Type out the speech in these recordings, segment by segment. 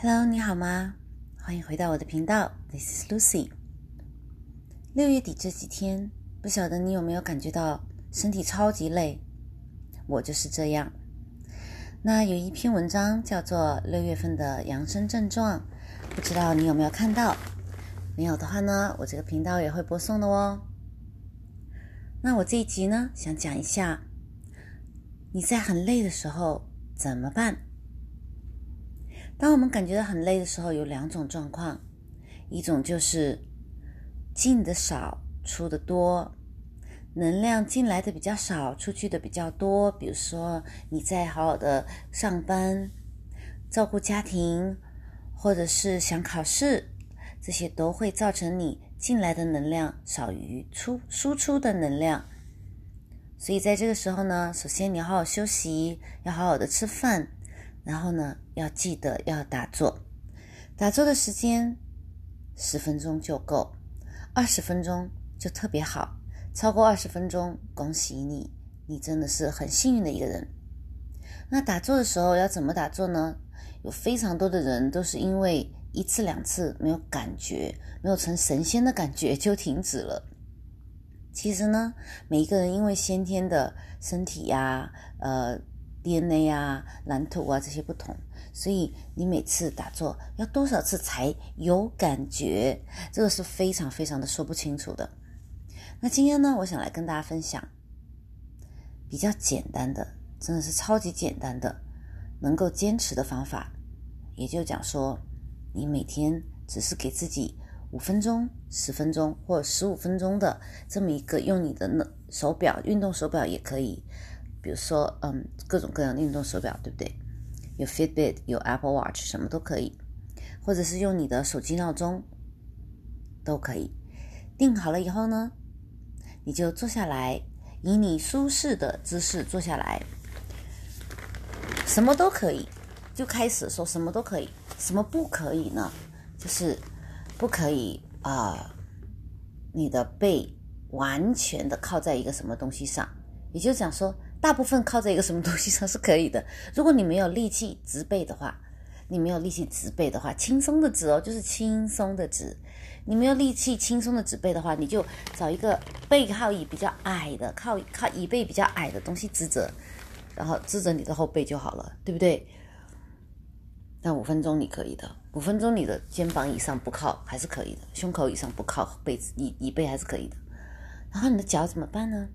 Hello，你好吗？欢迎回到我的频道，This is Lucy。六月底这几天，不晓得你有没有感觉到身体超级累？我就是这样。那有一篇文章叫做《六月份的养生症状》，不知道你有没有看到？没有的话呢，我这个频道也会播送的哦。那我这一集呢，想讲一下你在很累的时候怎么办？当我们感觉到很累的时候，有两种状况，一种就是进的少，出的多，能量进来的比较少，出去的比较多。比如说你在好好的上班、照顾家庭，或者是想考试，这些都会造成你进来的能量少于出输出的能量。所以在这个时候呢，首先你要好好休息，要好好的吃饭。然后呢，要记得要打坐，打坐的时间十分钟就够，二十分钟就特别好，超过二十分钟，恭喜你，你真的是很幸运的一个人。那打坐的时候要怎么打坐呢？有非常多的人都是因为一次两次没有感觉，没有成神仙的感觉就停止了。其实呢，每一个人因为先天的身体呀，呃。DNA 啊、蓝图啊这些不同，所以你每次打坐要多少次才有感觉？这个是非常非常的说不清楚的。那今天呢，我想来跟大家分享比较简单的，真的是超级简单的，能够坚持的方法。也就讲说，你每天只是给自己五分钟、十分钟或者十五分钟的这么一个，用你的手表、运动手表也可以。比如说，嗯，各种各样的运动手表，对不对？有 Fitbit，有 Apple Watch，什么都可以，或者是用你的手机闹钟，都可以。定好了以后呢，你就坐下来，以你舒适的姿势坐下来，什么都可以，就开始说什么都可以。什么不可以呢？就是不可以啊，你的背完全的靠在一个什么东西上，也就讲说。大部分靠在一个什么东西上是可以的。如果你没有力气直背的话，你没有力气直背的话，轻松的直哦，就是轻松的直。你没有力气轻松的直背的话，你就找一个背靠椅比较矮的，靠靠椅背比较矮的东西支着，然后支着你的后背就好了，对不对？那五分钟你可以的，五分钟你的肩膀以上不靠还是可以的，胸口以上不靠背椅椅背还是可以的。然后你的脚怎么办呢？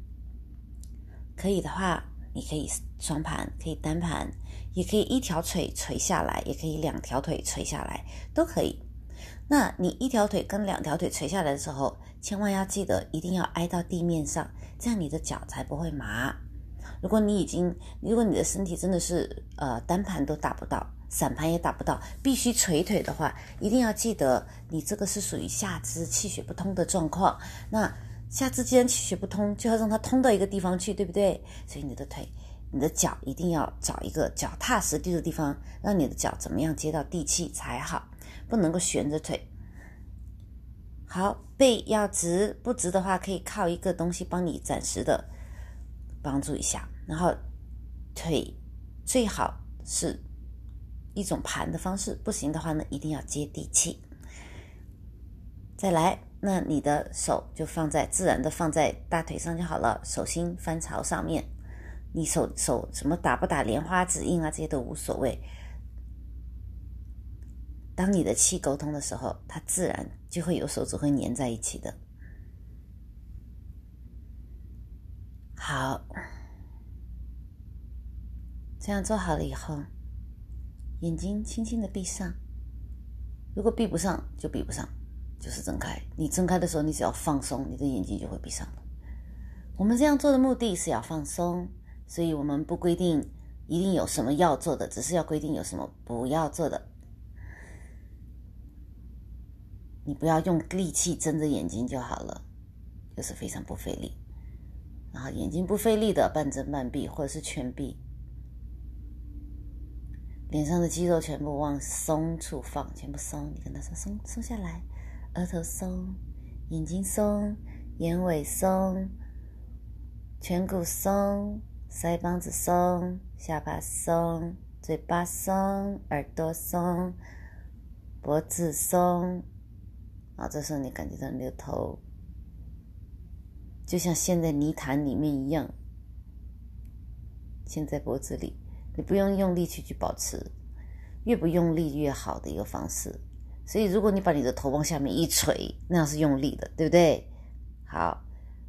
可以的话，你可以双盘，可以单盘，也可以一条腿垂下来，也可以两条腿垂下来，都可以。那你一条腿跟两条腿垂下来的时候，千万要记得一定要挨到地面上，这样你的脚才不会麻。如果你已经，如果你的身体真的是呃单盘都打不到，散盘也打不到，必须垂腿的话，一定要记得你这个是属于下肢气血不通的状况。那下肢既然气血不通，就要让它通到一个地方去，对不对？所以你的腿、你的脚一定要找一个脚踏实地的地方，让你的脚怎么样接到地气才好，不能够悬着腿。好，背要直，不直的话可以靠一个东西帮你暂时的帮助一下。然后腿最好是一种盘的方式，不行的话呢，一定要接地气。再来。那你的手就放在自然的放在大腿上就好了，手心翻朝上面。你手手什么打不打莲花指印啊，这些都无所谓。当你的气沟通的时候，它自然就会有手指会粘在一起的。好，这样做好了以后，眼睛轻轻的闭上。如果闭不上，就闭不上。就是睁开，你睁开的时候，你只要放松，你的眼睛就会闭上了。我们这样做的目的是要放松，所以我们不规定一定有什么要做的，只是要规定有什么不要做的。你不要用力气睁着眼睛就好了，就是非常不费力。然后眼睛不费力的半睁半闭，或者是全闭，脸上的肌肉全部往松处放，全部松。你跟他说松，松下来。额头松，眼睛松，眼尾松，颧骨松，腮帮子松，下巴松，嘴巴松，耳朵松，脖子松，啊，这时候你感觉到你的头就像陷在泥潭里面一样，陷在脖子里，你不用用力去去保持，越不用力越好的一个方式。所以，如果你把你的头往下面一垂，那样是用力的，对不对？好，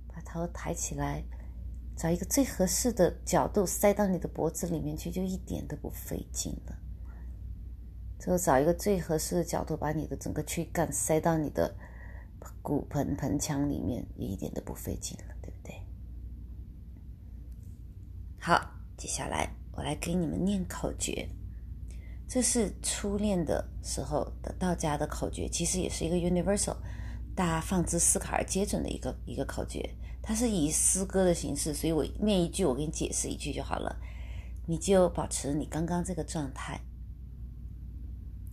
把头抬起来，找一个最合适的角度塞到你的脖子里面去，就一点都不费劲了。之后找一个最合适的角度，把你的整个躯干塞到你的骨盆盆腔里面，也一点都不费劲了，对不对？好，接下来我来给你们念口诀。这是初练的时候的道家的口诀，其实也是一个 universal，大家放之四坎而皆准的一个一个口诀。它是以诗歌的形式，所以我念一句，我给你解释一句就好了，你就保持你刚刚这个状态。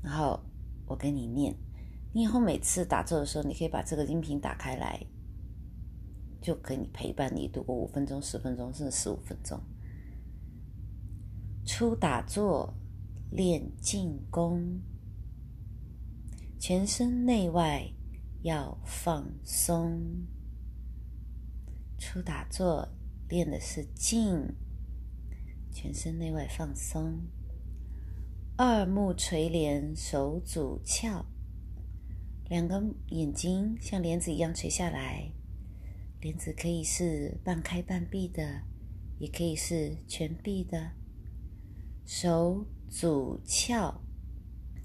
然后我跟你念，你以后每次打坐的时候，你可以把这个音频打开来，就可以陪伴你度过五分钟、十分钟，甚至十五分钟。初打坐练静功，全身内外要放松。初打坐练的是静，全身内外放松。二目垂帘，手足翘，两个眼睛像帘子一样垂下来。帘子可以是半开半闭的，也可以是全闭的。手主翘，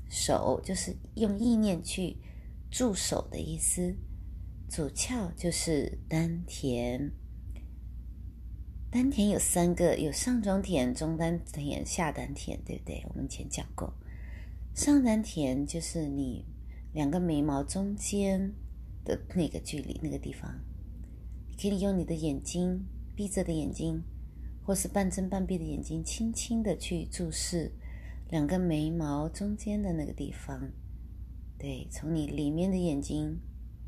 手就是用意念去驻手的意思，主翘就是丹田。丹田有三个，有上中田、中丹田、下丹田，对不对？我们前讲过，上丹田就是你两个眉毛中间的那个距离，那个地方，你可以用你的眼睛闭着的眼睛，或是半睁半闭的眼睛，轻轻的去注视两个眉毛中间的那个地方。对，从你里面的眼睛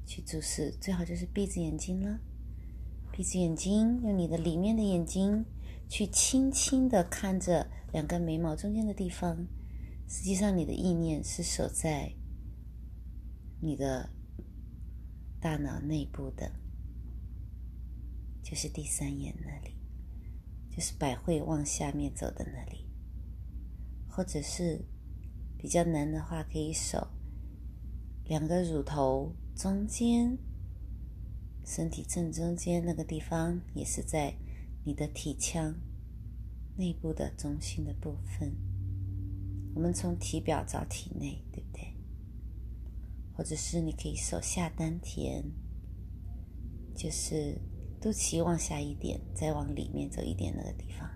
去注视，最好就是闭着眼睛了。闭着眼睛，用你的里面的眼睛去轻轻的看着两根眉毛中间的地方。实际上，你的意念是守在你的大脑内部的，就是第三眼那里，就是百会往下面走的那里。或者是比较难的话，可以手两个乳头中间。身体正中间那个地方，也是在你的体腔内部的中心的部分。我们从体表找体内，对不对？或者是你可以手下丹田，就是肚脐往下一点，再往里面走一点那个地方，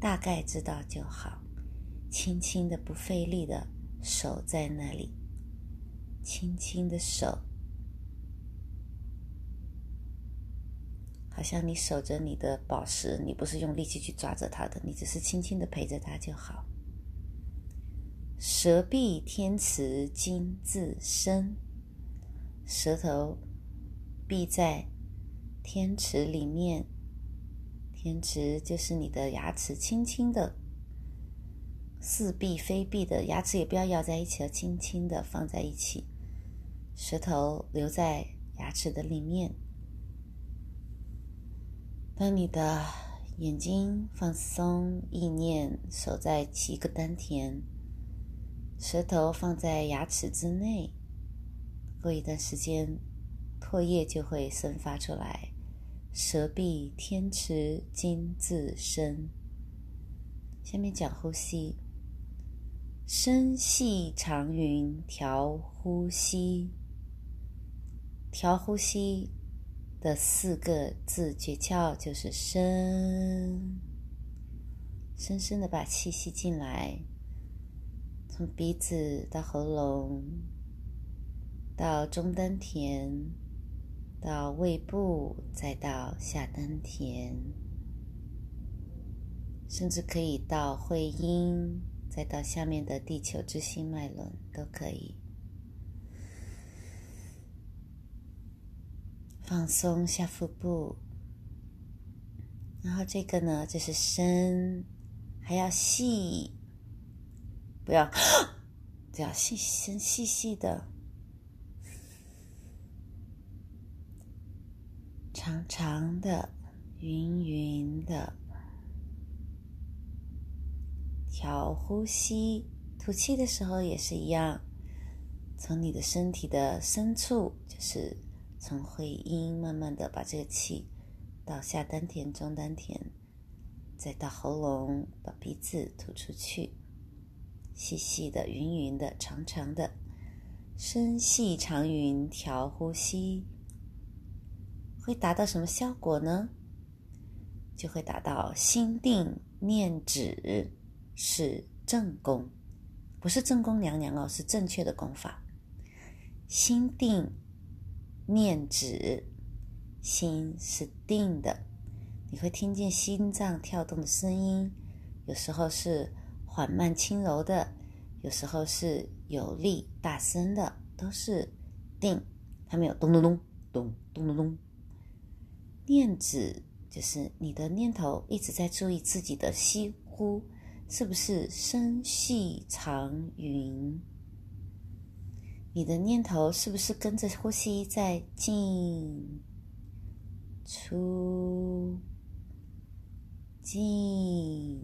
大概知道就好。轻轻的、不费力的守在那里，轻轻的手。好像你守着你的宝石，你不是用力气去抓着它的，你只是轻轻的陪着它就好。舌闭天池金自生，舌头闭在天池里面，天池就是你的牙齿，轻轻的似闭非闭的牙齿也不要咬在一起了，轻轻的放在一起，舌头留在牙齿的里面。当你的眼睛放松，意念守在七个丹田，舌头放在牙齿之内，过一段时间，唾液就会生发出来。舌闭天池金自生。下面讲呼吸，深细长匀调呼吸，调呼吸。的四个字诀窍就是深，深深的把气吸进来，从鼻子到喉咙，到中丹田，到胃部，再到下丹田，甚至可以到会阴，再到下面的地球之心脉轮都可以。放松下腹部，然后这个呢，就是深，还要细，不要这样细声细细的、长长的、匀匀的，调呼吸。吐气的时候也是一样，从你的身体的深处，就是从会阴，慢慢的把这个气到下丹田、中丹田。再到喉咙，把鼻子吐出去，细细的、匀匀的、长长的，深细长匀调呼吸，会达到什么效果呢？就会达到心定念止是正功，不是正宫娘娘哦，是正确的功法。心定念止，心是定的。你会听见心脏跳动的声音，有时候是缓慢轻柔的，有时候是有力大声的，都是定，它没有咚咚咚咚咚咚咚。念止就是你的念头一直在注意自己的吸呼，是不是深细长匀？你的念头是不是跟着呼吸在进出？进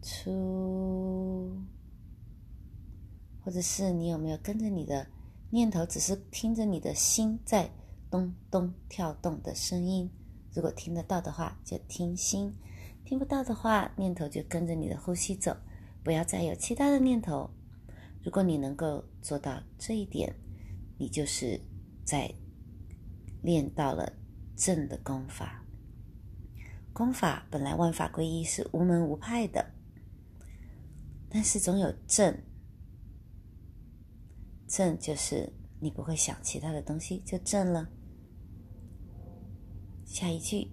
出，或者是你有没有跟着你的念头，只是听着你的心在咚咚跳动的声音？如果听得到的话，就听心；听不到的话，念头就跟着你的呼吸走，不要再有其他的念头。如果你能够做到这一点，你就是在练到了正的功法。功法本来万法归一，是无门无派的，但是总有正。正就是你不会想其他的东西，就正了。下一句：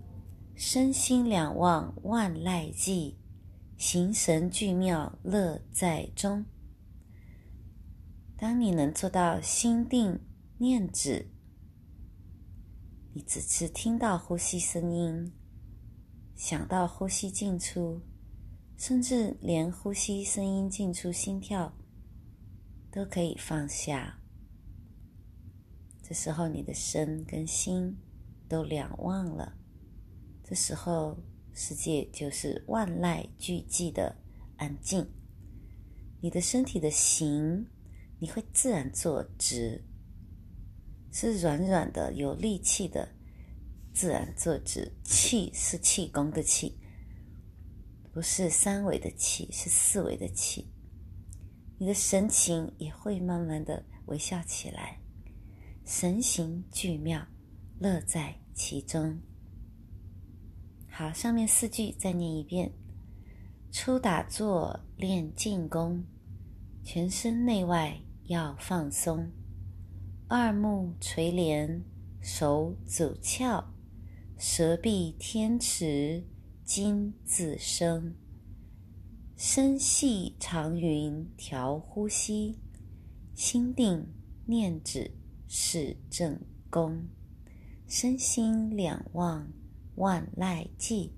身心两忘万籁寂，形神俱妙乐在中。当你能做到心定念止，你只是听到呼吸声音。想到呼吸进出，甚至连呼吸声音进出、心跳都可以放下。这时候，你的身跟心都两忘了。这时候，世界就是万籁俱寂的安静。你的身体的形，你会自然坐直，是软软的、有力气的。自然坐直，气是气功的气，不是三维的气，是四维的气。你的神情也会慢慢的微笑起来，神形俱妙，乐在其中。好，上面四句再念一遍：初打坐练静功，全身内外要放松，二目垂帘，手走翘。舌闭天池，金自生。身细长匀调呼吸，心定念止是正功。身心两忘万籁寂，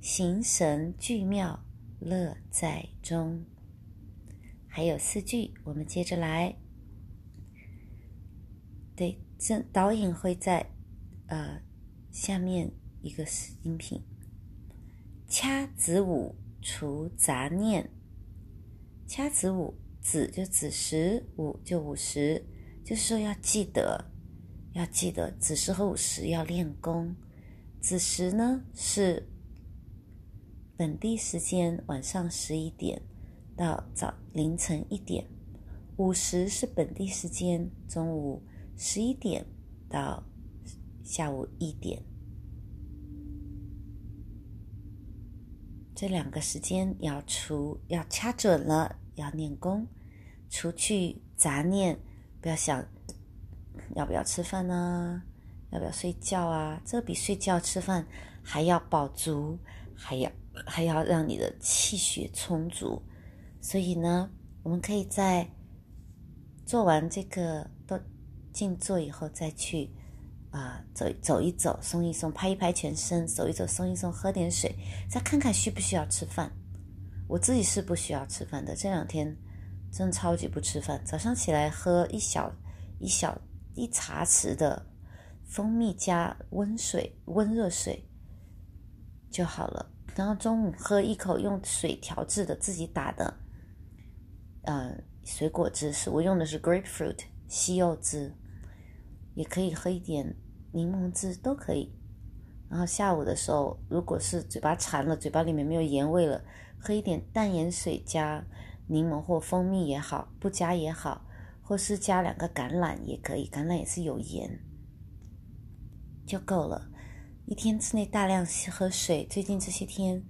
形神俱妙乐在中。还有四句，我们接着来。对，这导引会在呃。下面一个音频，掐子午除杂念。掐子午，子就子时，午就午时，就是说要记得，要记得子时和午时要练功。子时呢是本地时间晚上十一点到早凌晨一点，午时是本地时间中午十一点到。下午一点，这两个时间要除，要掐准了，要念功，除去杂念，不要想要不要吃饭呢？要不要睡觉啊？这比睡觉、吃饭还要饱足，还要还要让你的气血充足。所以呢，我们可以在做完这个都静坐以后再去。啊，走走一走，松一松，拍一拍全身，走一走，松一松，喝点水，再看看需不需要吃饭。我自己是不需要吃饭的。这两天真的超级不吃饭。早上起来喝一小一小一茶匙的蜂蜜加温水、温热水就好了。然后中午喝一口用水调制的自己打的，呃，水果汁是我用的是 grapefruit 西柚汁，也可以喝一点柠檬汁都可以。然后下午的时候，如果是嘴巴馋了，嘴巴里面没有盐味了，喝一点淡盐水加柠檬或蜂蜜也好，不加也好，或是加两个橄榄也可以，橄榄也是有盐，就够了。一天之内大量喝水。最近这些天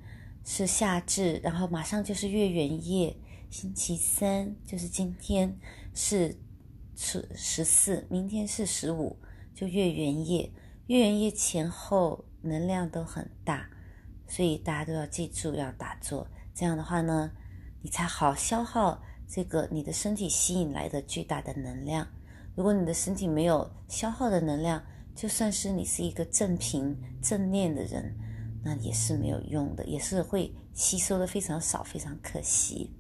是夏至，然后马上就是月圆夜，星期三就是今天是十十四，明天是十五，就月圆夜。月圆夜前后能量都很大，所以大家都要记住要打坐。这样的话呢，你才好消耗这个你的身体吸引来的巨大的能量。如果你的身体没有消耗的能量，就算是你是一个正平正念的人，那也是没有用的，也是会吸收的非常少，非常可惜。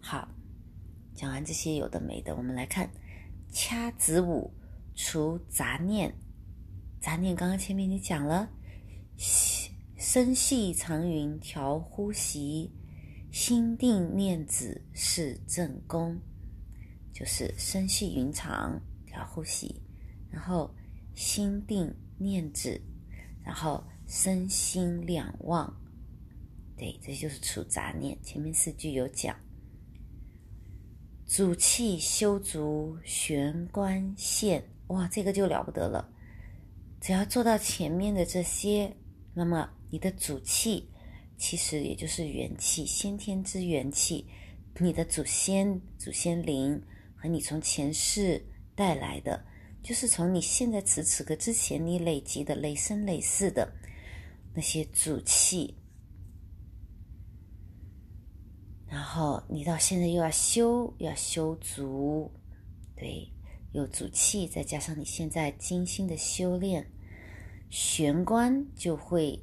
好，讲完这些有的没的，我们来看掐指舞除杂念。杂念刚刚前面已经讲了，深细长云调呼吸，心定念止是正功，就是深细云长调呼吸，然后。心定念止，然后身心两忘，对，这就是除杂念。前面四句有讲，主气修足玄关线，哇，这个就了不得了。只要做到前面的这些，那么你的主气其实也就是元气，先天之元气，你的祖先、祖先灵和你从前世带来的。就是从你现在此此刻之前，你累积的累生累世的那些主气，然后你到现在又要修，要修足，对，有主气，再加上你现在精心的修炼，玄关就会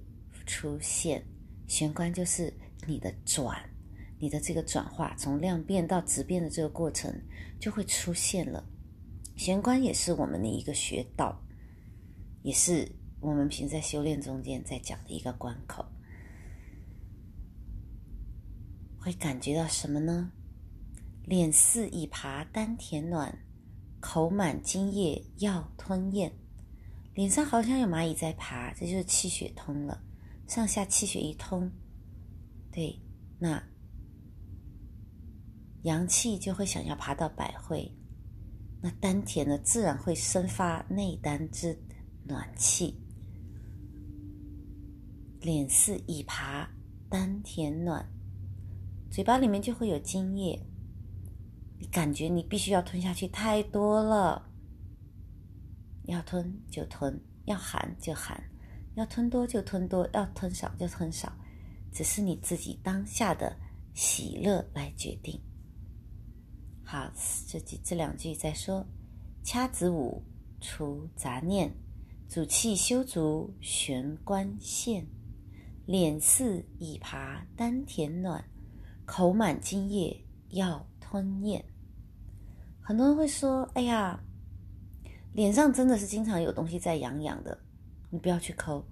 出现。玄关就是你的转，你的这个转化，从量变到质变的这个过程就会出现了。玄关也是我们的一个穴道，也是我们平时在修炼中间在讲的一个关口。会感觉到什么呢？脸似已爬，丹田暖，口满津液要吞咽。脸上好像有蚂蚁在爬，这就是气血通了。上下气血一通，对，那阳气就会想要爬到百会。那丹田呢，自然会生发内丹之暖气。脸似已爬，丹田暖，嘴巴里面就会有津液。你感觉你必须要吞下去，太多了。要吞就吞，要含就含，要吞多就吞多，要吞少就吞少，只是你自己当下的喜乐来决定。好，这几这两句再说。掐子午，除杂念，主气修足，玄关线。脸似已爬，丹田暖，口满津液要吞咽。很多人会说：“哎呀，脸上真的是经常有东西在痒痒的，你不要去抠，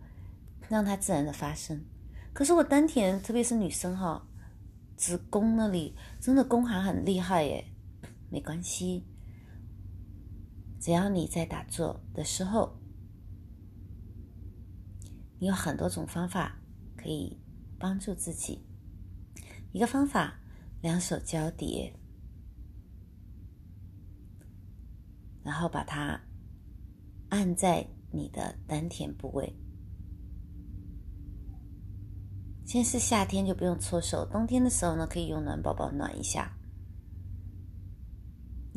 让它自然的发生。”可是我丹田，特别是女生哈，子宫那里真的宫寒很厉害耶。没关系，只要你在打坐的时候，你有很多种方法可以帮助自己。一个方法，两手交叠，然后把它按在你的丹田部位。先是夏天就不用搓手，冬天的时候呢，可以用暖宝宝暖一下。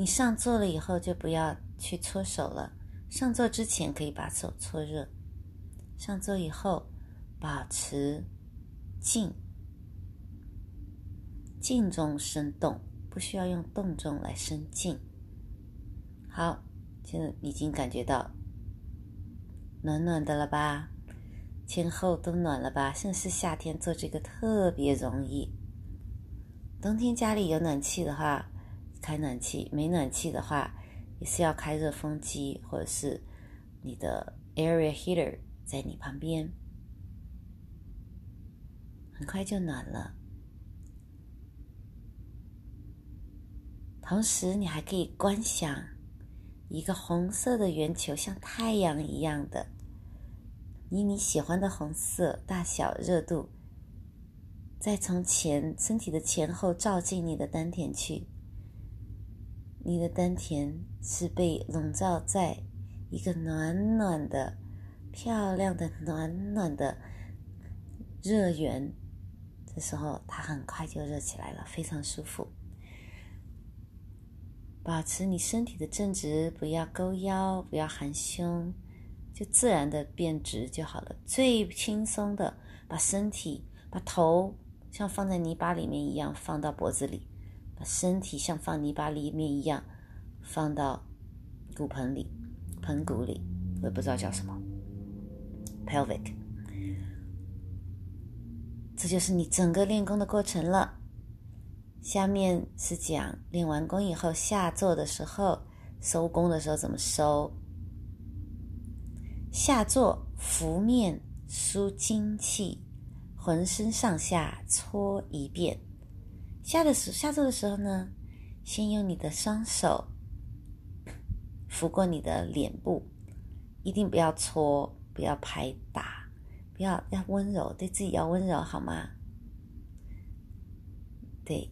你上座了以后就不要去搓手了。上座之前可以把手搓热，上座以后保持静，静中生动，不需要用动中来生静。好，现在已经感觉到暖暖的了吧？前后都暖了吧？现在是夏天做这个特别容易。冬天家里有暖气的话。开暖气，没暖气的话，也是要开热风机或者是你的 area heater 在你旁边，很快就暖了。同时，你还可以观想一个红色的圆球，像太阳一样的，以你喜欢的红色大小、热度，再从前身体的前后照进你的丹田去。你的丹田是被笼罩在一个暖暖的、漂亮的、暖暖的热源，这时候它很快就热起来了，非常舒服。保持你身体的正直，不要勾腰，不要含胸，就自然的变直就好了。最轻松的，把身体、把头像放在泥巴里面一样放到脖子里。身体像放泥巴里面一样，放到骨盆里、盆骨里，我也不知道叫什么，pelvic。这就是你整个练功的过程了。下面是讲练完功以后下坐的时候、收功的时候怎么收。下坐拂面舒精气，浑身上下搓一遍。下的时下坐的时候呢，先用你的双手 拂过你的脸部，一定不要搓，不要拍打，不要要温柔，对自己要温柔，好吗？对，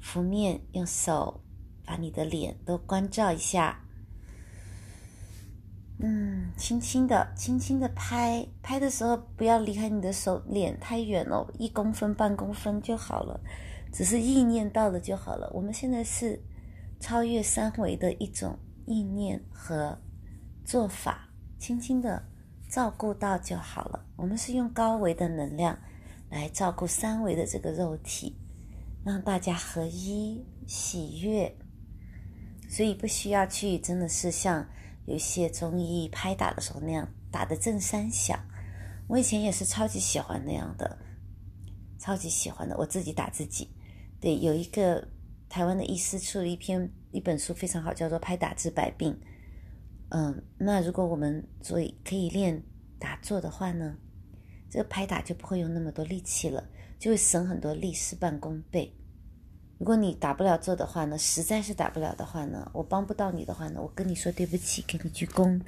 拂面用手把你的脸都关照一下。嗯，轻轻的，轻轻的拍拍的时候，不要离开你的手脸太远哦，一公分、半公分就好了，只是意念到了就好了。我们现在是超越三维的一种意念和做法，轻轻的照顾到就好了。我们是用高维的能量来照顾三维的这个肉体，让大家合一喜悦，所以不需要去，真的是像。有些中医拍打的时候那样打的正三响，我以前也是超级喜欢那样的，超级喜欢的。我自己打自己，对，有一个台湾的医师出了一篇一本书非常好，叫做《拍打治百病》。嗯，那如果我们做可以练打坐的话呢，这个拍打就不会用那么多力气了，就会省很多力，事半功倍。如果你打不了坐的话呢，实在是打不了的话呢，我帮不到你的话呢，我跟你说对不起，给你鞠躬，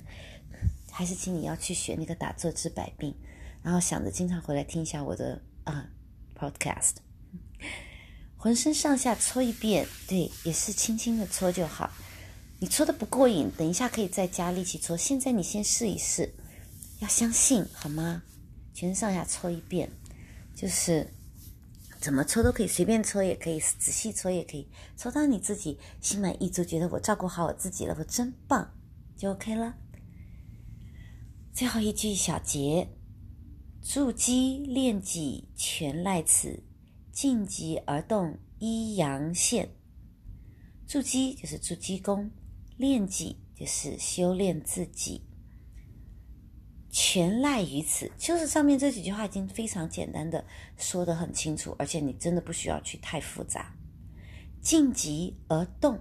还是请你要去学那个打坐治百病，然后想着经常回来听一下我的啊 podcast，浑身上下搓一遍，对，也是轻轻的搓就好。你搓的不过瘾，等一下可以再加力气搓。现在你先试一试，要相信好吗？全身上下搓一遍，就是。怎么搓都可以，随便搓也可以，仔细搓也可以，搓到你自己心满意足，觉得我照顾好我自己了，我真棒，就 OK 了。最后一句小结：筑基练己，全赖此；静极而动，一阳线。筑基就是筑基功，练己就是修炼自己。全赖于此，就是上面这几句话已经非常简单的说得很清楚，而且你真的不需要去太复杂。静极而动，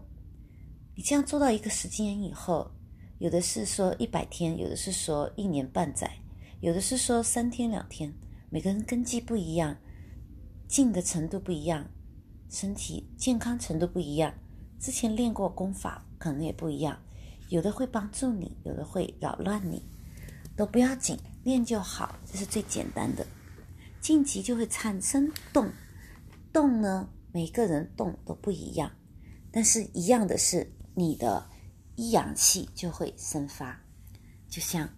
你这样做到一个时间以后，有的是说一百天，有的是说一年半载，有的是说三天两天，每个人根基不一样，静的程度不一样，身体健康程度不一样，之前练过功法可能也不一样，有的会帮助你，有的会扰乱你。都不要紧，练就好，这是最简单的。晋级就会产生动，动呢，每个人动都不一样，但是一样的是，你的一阳气就会生发。就像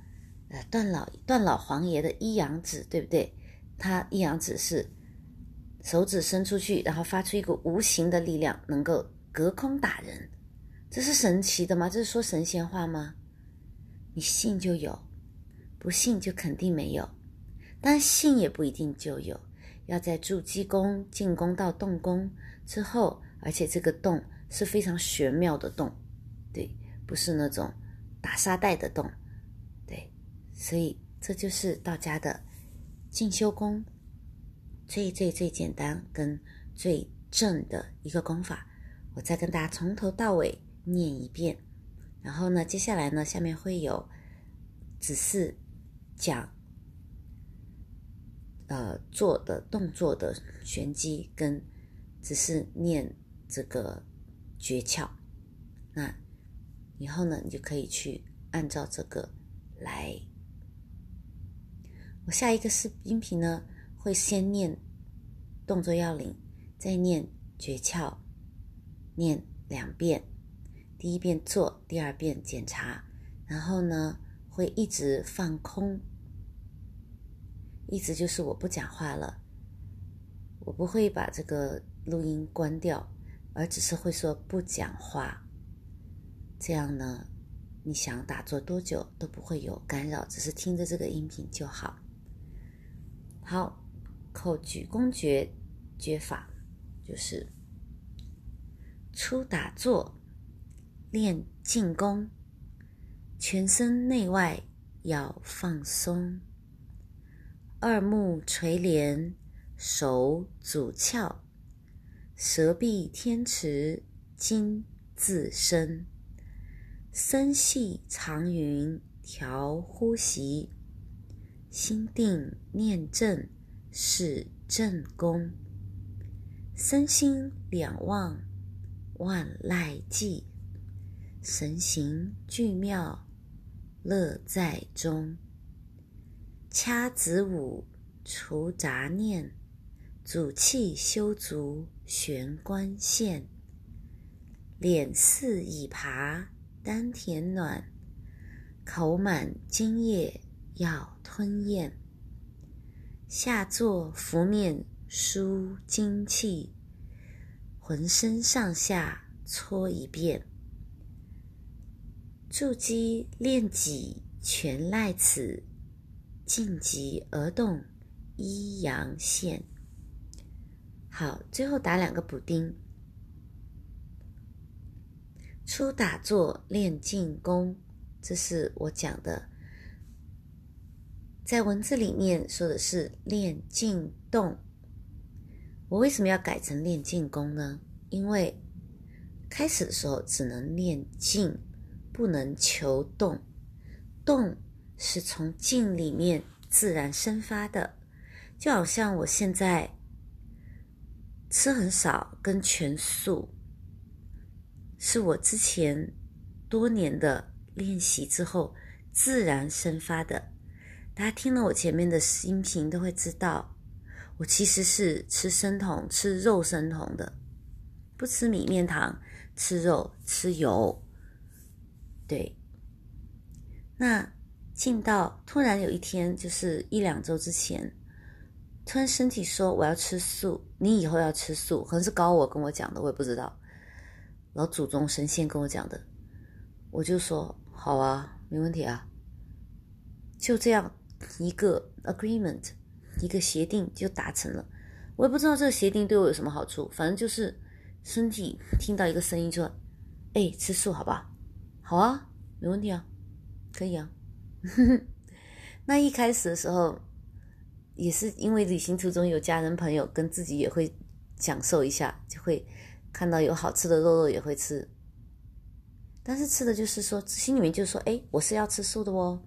呃段老段老黄爷的一阳指，对不对？他一阳指是手指伸出去，然后发出一股无形的力量，能够隔空打人。这是神奇的吗？这是说神仙话吗？你信就有。不信就肯定没有，但信也不一定就有。要在筑基功进攻到动功之后，而且这个动是非常玄妙的动，对，不是那种打沙袋的动，对。所以这就是道家的进修功最最最简单跟最正的一个功法，我再跟大家从头到尾念一遍。然后呢，接下来呢，下面会有只是讲呃做的动作的玄机，跟只是念这个诀窍。那以后呢，你就可以去按照这个来。我下一个视音频呢，会先念动作要领，再念诀窍，念两遍。第一遍做，第二遍检查，然后呢，会一直放空，一直就是我不讲话了，我不会把这个录音关掉，而只是会说不讲话。这样呢，你想打坐多久都不会有干扰，只是听着这个音频就好。好，口诀工诀诀法就是初打坐。练静功，全身内外要放松。二目垂帘，手足翘，舌闭天池，精自生。身系长云，调呼吸。心定念正，是正功。身心两忘，万籁寂。神行俱妙，乐在中。掐子午，除杂念，主气修足，玄关线。脸似已爬，丹田暖，口满津液要吞咽。下坐拂面舒精气，浑身上下搓一遍。筑基练己，全赖此；静极而动，一阳线。好，最后打两个补丁。初打坐练静功，这是我讲的。在文字里面说的是练静动。我为什么要改成练静功呢？因为开始的时候只能练静。不能求动，动是从静里面自然生发的，就好像我现在吃很少，跟全素，是我之前多年的练习之后自然生发的。大家听了我前面的音频都会知道，我其实是吃生酮、吃肉生酮的，不吃米面糖，吃肉吃油。对，那进到突然有一天，就是一两周之前，突然身体说我要吃素，你以后要吃素，可能是高我跟我讲的，我也不知道，老祖宗神仙跟我讲的，我就说好啊，没问题啊，就这样一个 agreement，一个协定就达成了，我也不知道这个协定对我有什么好处，反正就是身体听到一个声音说，哎，吃素好不好？好啊，没问题啊，可以啊。那一开始的时候，也是因为旅行途中有家人朋友，跟自己也会享受一下，就会看到有好吃的肉肉也会吃。但是吃的就是说，心里面就说：“哎，我是要吃素的哦，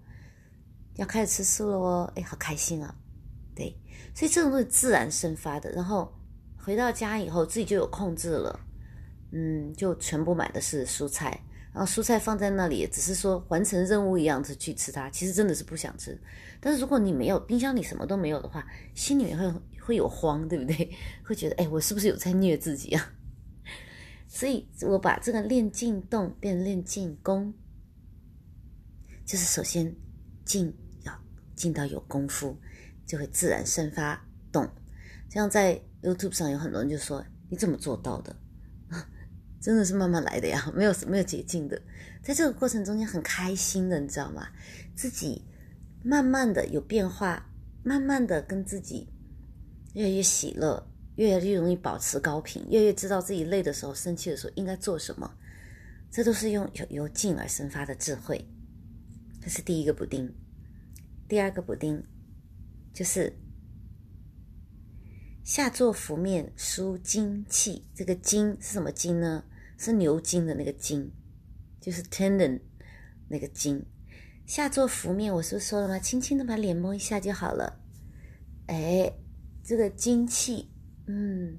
要开始吃素了哦，哎，好开心啊！”对，所以这种东西自然生发的。然后回到家以后，自己就有控制了，嗯，就全部买的是蔬菜。然后蔬菜放在那里，只是说完成任务一样的去吃它，其实真的是不想吃。但是如果你没有冰箱里什么都没有的话，心里面会会有慌，对不对？会觉得哎，我是不是有在虐自己啊？所以我把这个练静动变练静功，就是首先静要静到有功夫，就会自然生发动。这样在 YouTube 上有很多人就说你怎么做到的？真的是慢慢来的呀，没有没有捷径的，在这个过程中间很开心的，你知道吗？自己慢慢的有变化，慢慢的跟自己越来越喜乐，越来越容易保持高频，越来越知道自己累的时候、生气的时候应该做什么，这都是用由由静而生发的智慧。这是第一个补丁，第二个补丁就是下坐伏面舒精气。这个精是什么精呢？是牛筋的那个筋，就是 tendon 那个筋。下做拂面，我是说了吗？轻轻的把脸摸一下就好了。哎，这个精气，嗯，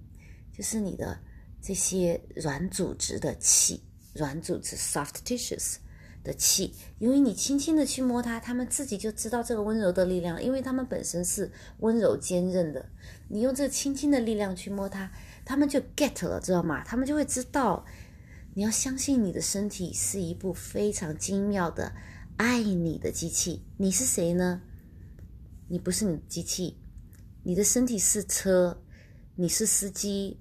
就是你的这些软组织的气，软组织 soft tissues 的气，因为你轻轻的去摸它，他们自己就知道这个温柔的力量，因为他们本身是温柔坚韧的。你用这轻轻的力量去摸它，他们就 get 了，知道吗？他们就会知道，你要相信你的身体是一部非常精妙的爱你的机器。你是谁呢？你不是你的机器。你的身体是车，你是司机，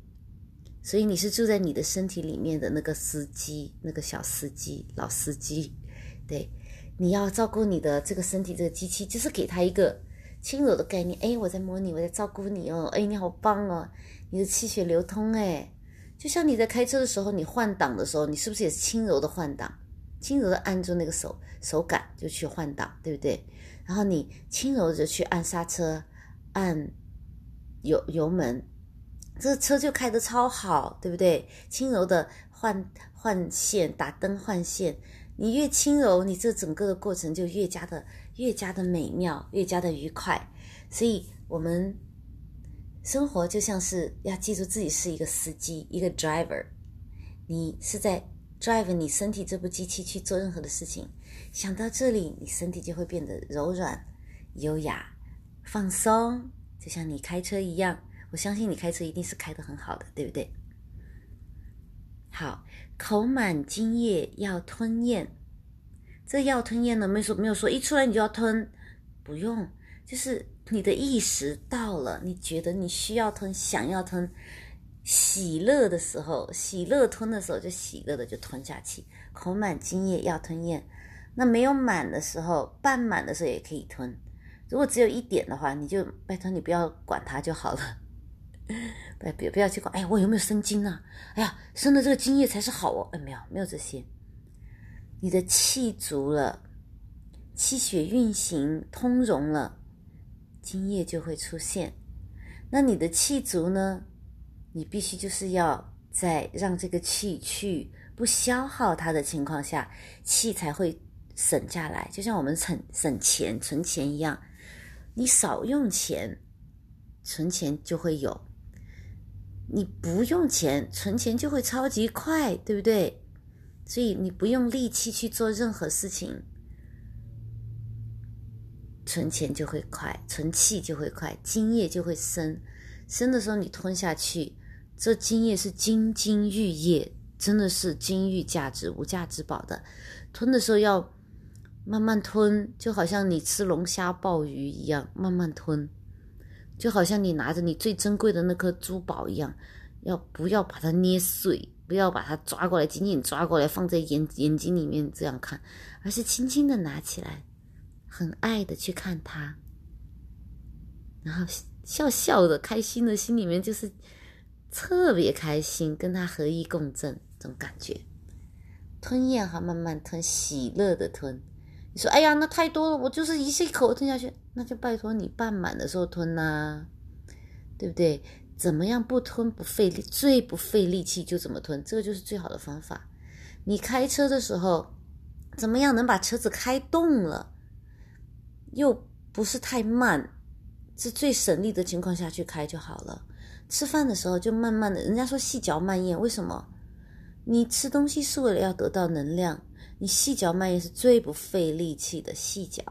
所以你是住在你的身体里面的那个司机，那个小司机、老司机。对，你要照顾你的这个身体，这个机器就是给他一个轻柔的概念。哎，我在摸你，我在照顾你哦。哎，你好棒哦，你的气血流通。哎，就像你在开车的时候，你换挡的时候，你是不是也是轻柔的换挡，轻柔的按住那个手手感就去换挡，对不对？然后你轻柔的去按刹车。按油油门，这车就开得超好，对不对？轻柔的换换线，打灯换线，你越轻柔，你这整个的过程就越加的越加的美妙，越加的愉快。所以，我们生活就像是要记住自己是一个司机，一个 driver，你是在 drive 你身体这部机器去做任何的事情。想到这里，你身体就会变得柔软、优雅。放松，就像你开车一样。我相信你开车一定是开得很好的，对不对？好，口满津液要吞咽。这要吞咽呢，没说没有说一出来你就要吞，不用，就是你的意识到了，你觉得你需要吞，想要吞，喜乐的时候，喜乐吞的时候就喜乐的就吞下去。口满津液要吞咽，那没有满的时候，半满的时候也可以吞。如果只有一点的话，你就拜托你不要管它就好了，不别不要去管。哎，我有没有生津啊？哎呀，生的这个津液才是好哦。哎，没有没有这些，你的气足了，气血运行通融了，津液就会出现。那你的气足呢？你必须就是要在让这个气去不消耗它的情况下，气才会省下来。就像我们省省钱存钱一样。你少用钱，存钱就会有；你不用钱，存钱就会超级快，对不对？所以你不用力气去做任何事情，存钱就会快，存气就会快，精液就会生。生的时候你吞下去，这精液是金金玉液，真的是金玉价值、无价之宝的。吞的时候要。慢慢吞，就好像你吃龙虾、鲍鱼一样，慢慢吞，就好像你拿着你最珍贵的那颗珠宝一样，要不要把它捏碎？不要把它抓过来，紧紧抓过来，放在眼眼睛里面这样看，而是轻轻的拿起来，很爱的去看他，然后笑笑的、开心的，心里面就是特别开心，跟他合一共振这种感觉。吞咽哈，慢慢吞，喜乐的吞。你说：“哎呀，那太多了，我就是一一口吞下去，那就拜托你半满的时候吞呐，对不对？怎么样不吞不费力，最不费力气就怎么吞，这个就是最好的方法。你开车的时候，怎么样能把车子开动了，又不是太慢，是最省力的情况下去开就好了。吃饭的时候就慢慢的，人家说细嚼慢咽，为什么？你吃东西是为了要得到能量。”你细嚼慢咽是最不费力气的。细嚼，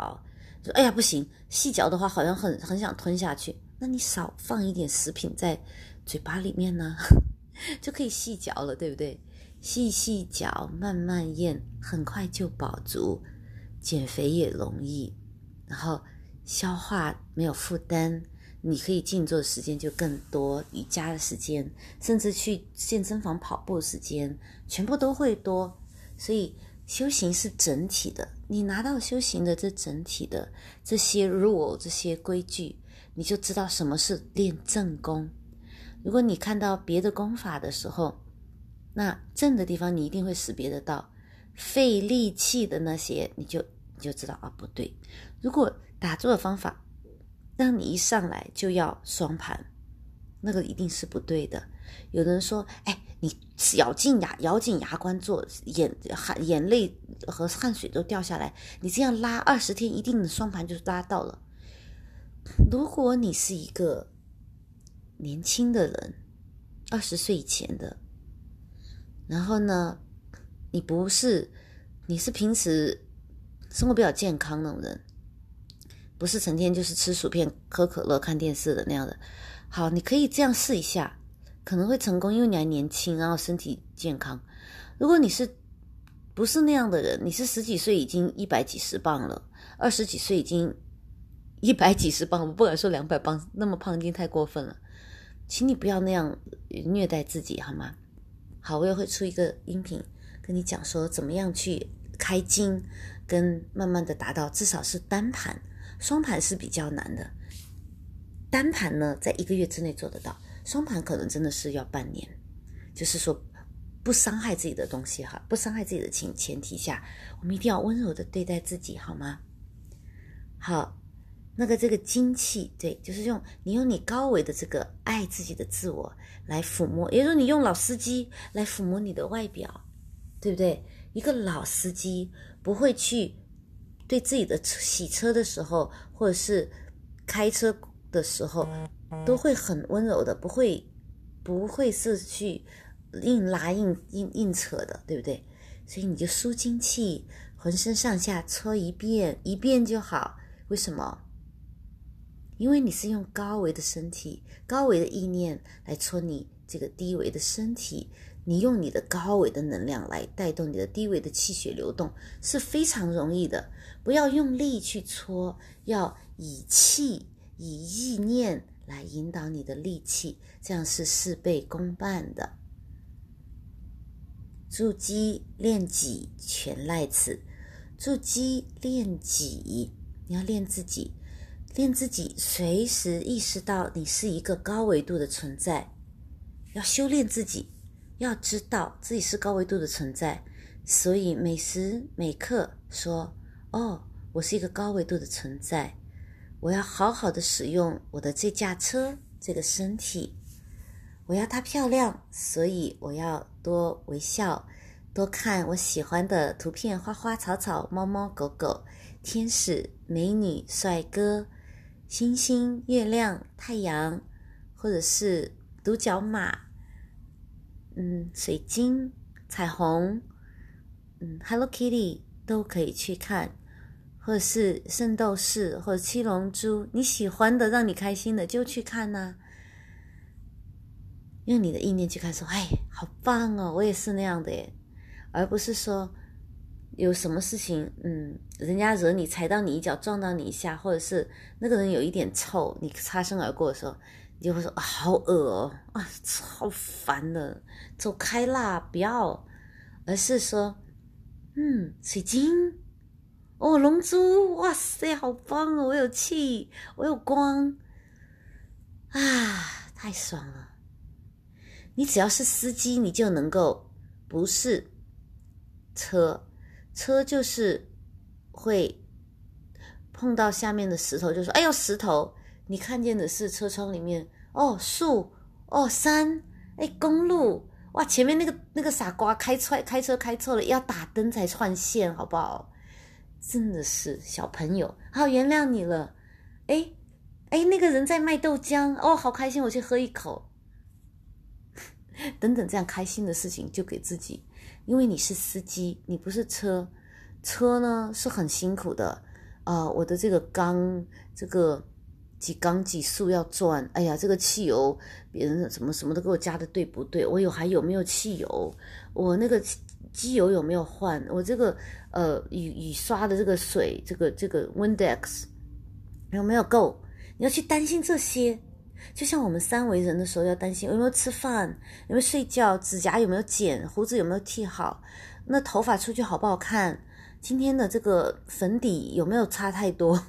说哎呀不行，细嚼的话好像很很想吞下去。那你少放一点食品在嘴巴里面呢，就可以细嚼了，对不对？细细嚼，慢慢咽，很快就饱足，减肥也容易，然后消化没有负担，你可以静坐的时间就更多，瑜伽的时间，甚至去健身房跑步时间，全部都会多，所以。修行是整体的，你拿到修行的这整体的这些 rule 这些规矩，你就知道什么是练正功。如果你看到别的功法的时候，那正的地方你一定会识别得到，费力气的那些你就你就知道啊不对。如果打坐的方法让你一上来就要双盘，那个一定是不对的。有的人说：“哎，你咬紧牙，咬紧牙关做，眼汗、眼泪和汗水都掉下来，你这样拉二十天，一定双盘就拉到了。”如果你是一个年轻的人，二十岁以前的，然后呢，你不是，你是平时生活比较健康那种人，不是成天就是吃薯片、喝可乐、看电视的那样的。好，你可以这样试一下。可能会成功，因为你还年轻，然后身体健康。如果你是不是那样的人，你是十几岁已经一百几十磅了，二十几岁已经一百几十磅，我不敢说两百磅，那么胖已经太过分了。请你不要那样虐待自己，好吗？好，我也会出一个音频跟你讲说怎么样去开筋，跟慢慢的达到至少是单盘，双盘是比较难的。单盘呢，在一个月之内做得到。双盘可能真的是要半年，就是说不伤害自己的东西哈，不伤害自己的情前提下，我们一定要温柔的对待自己，好吗？好，那个这个精气，对，就是用你用你高维的这个爱自己的自我来抚摸，也就是说你用老司机来抚摸你的外表，对不对？一个老司机不会去对自己的洗车的时候，或者是开车的时候。都会很温柔的，不会，不会是去硬拉硬硬硬扯的，对不对？所以你就舒筋气，浑身上下搓一遍，一遍就好。为什么？因为你是用高维的身体、高维的意念来搓你这个低维的身体，你用你的高维的能量来带动你的低维的气血流动，是非常容易的。不要用力去搓，要以气、以意念。来引导你的力气，这样是事倍功半的。筑基练己，全赖此。筑基练己，你要练自己，练自己，随时意识到你是一个高维度的存在。要修炼自己，要知道自己是高维度的存在，所以每时每刻说：“哦，我是一个高维度的存在。”我要好好的使用我的这架车，这个身体，我要它漂亮，所以我要多微笑，多看我喜欢的图片，花花草草、猫猫狗狗、天使、美女、帅哥、星星、月亮、太阳，或者是独角马，嗯，水晶、彩虹，嗯，Hello Kitty 都可以去看。或者是圣斗士，或者七龙珠，你喜欢的，让你开心的，就去看呐。用你的意念去看，说：“哎，好棒哦，我也是那样的耶。”而不是说有什么事情，嗯，人家惹你，踩到你一脚，撞到你一下，或者是那个人有一点臭，你擦身而过的时候，就会说：“好恶哦，啊，超烦的，走开啦，不要。”而是说：“嗯，水晶。”哦，龙珠，哇塞，好棒哦！我有气，我有光，啊，太爽了！你只要是司机，你就能够不是车，车就是会碰到下面的石头，就说：“哎呦，石头！”你看见的是车窗里面哦，树哦，山哎，公路哇，前面那个那个傻瓜开错开车开错了，要打灯才换线，好不好？真的是小朋友，好原谅你了。哎哎，那个人在卖豆浆哦，好开心，我去喝一口。等等，这样开心的事情就给自己，因为你是司机，你不是车。车呢是很辛苦的啊，我的这个缸，这个几缸几速要转。哎呀，这个汽油别人什么什么都给我加的对不对？我有还有没有汽油？我那个。机油有没有换？我这个呃雨雨刷的这个水，这个这个 Windex 有没有够？你要去担心这些，就像我们三维人的时候要担心有没有吃饭，有没有睡觉，指甲有没有剪，胡子有没有剃好，那头发出去好不好看？今天的这个粉底有没有擦太多？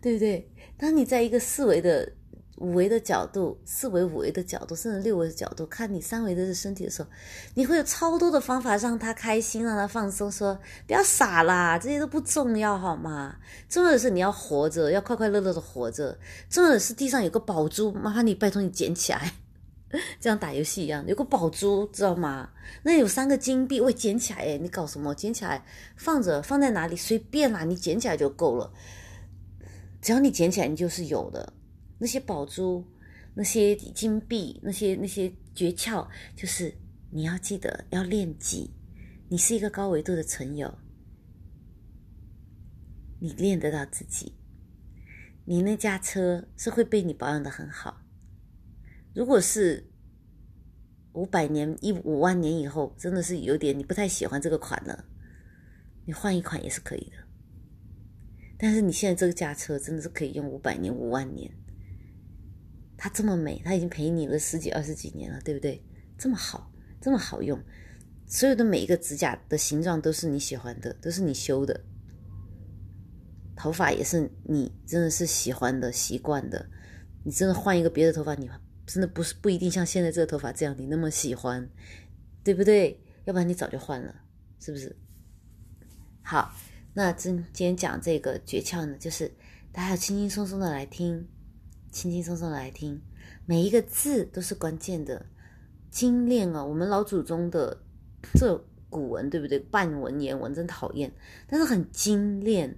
对不对？当你在一个四维的五维的角度、四维、五维的角度，甚至六维的角度看你三维的身体的时候，你会有超多的方法让他开心，让他放松。说不要傻啦，这些都不重要，好吗？重要的是你要活着，要快快乐乐的活着。重要的是地上有个宝珠，麻烦你拜托你捡起来，这样打游戏一样，有个宝珠，知道吗？那有三个金币，我捡起来，哎，你搞什么？捡起来放着，放在哪里随便啦，你捡起来就够了。只要你捡起来，你就是有的。那些宝珠、那些金币、那些那些诀窍，就是你要记得要练技。你是一个高维度的存有，你练得到自己。你那架车是会被你保养的很好。如果是五百年、一五万年以后，真的是有点你不太喜欢这个款了，你换一款也是可以的。但是你现在这个驾车真的是可以用五百年、五万年。它这么美，它已经陪你了十几二十几年了，对不对？这么好，这么好用，所有的每一个指甲的形状都是你喜欢的，都是你修的。头发也是你真的是喜欢的、习惯的。你真的换一个别的头发，你真的不是不一定像现在这个头发这样，你那么喜欢，对不对？要不然你早就换了，是不是？好，那今今天讲这个诀窍呢，就是大家要轻轻松松的来听。轻轻松松的来听，每一个字都是关键的，精炼啊！我们老祖宗的这古文，对不对？半文言文真讨厌，但是很精炼，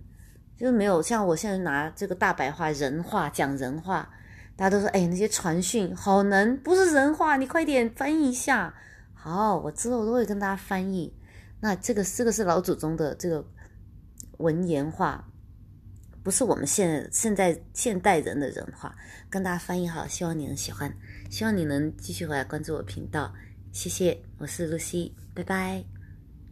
就是没有像我现在拿这个大白话人话讲人话，大家都说哎，那些传讯好难，不是人话，你快点翻译一下。好，我之后都会跟大家翻译。那这个这个是老祖宗的这个文言话。不是我们现现在现代人的人话，跟大家翻译好，希望你能喜欢，希望你能继续回来关注我频道，谢谢，我是露西，拜拜。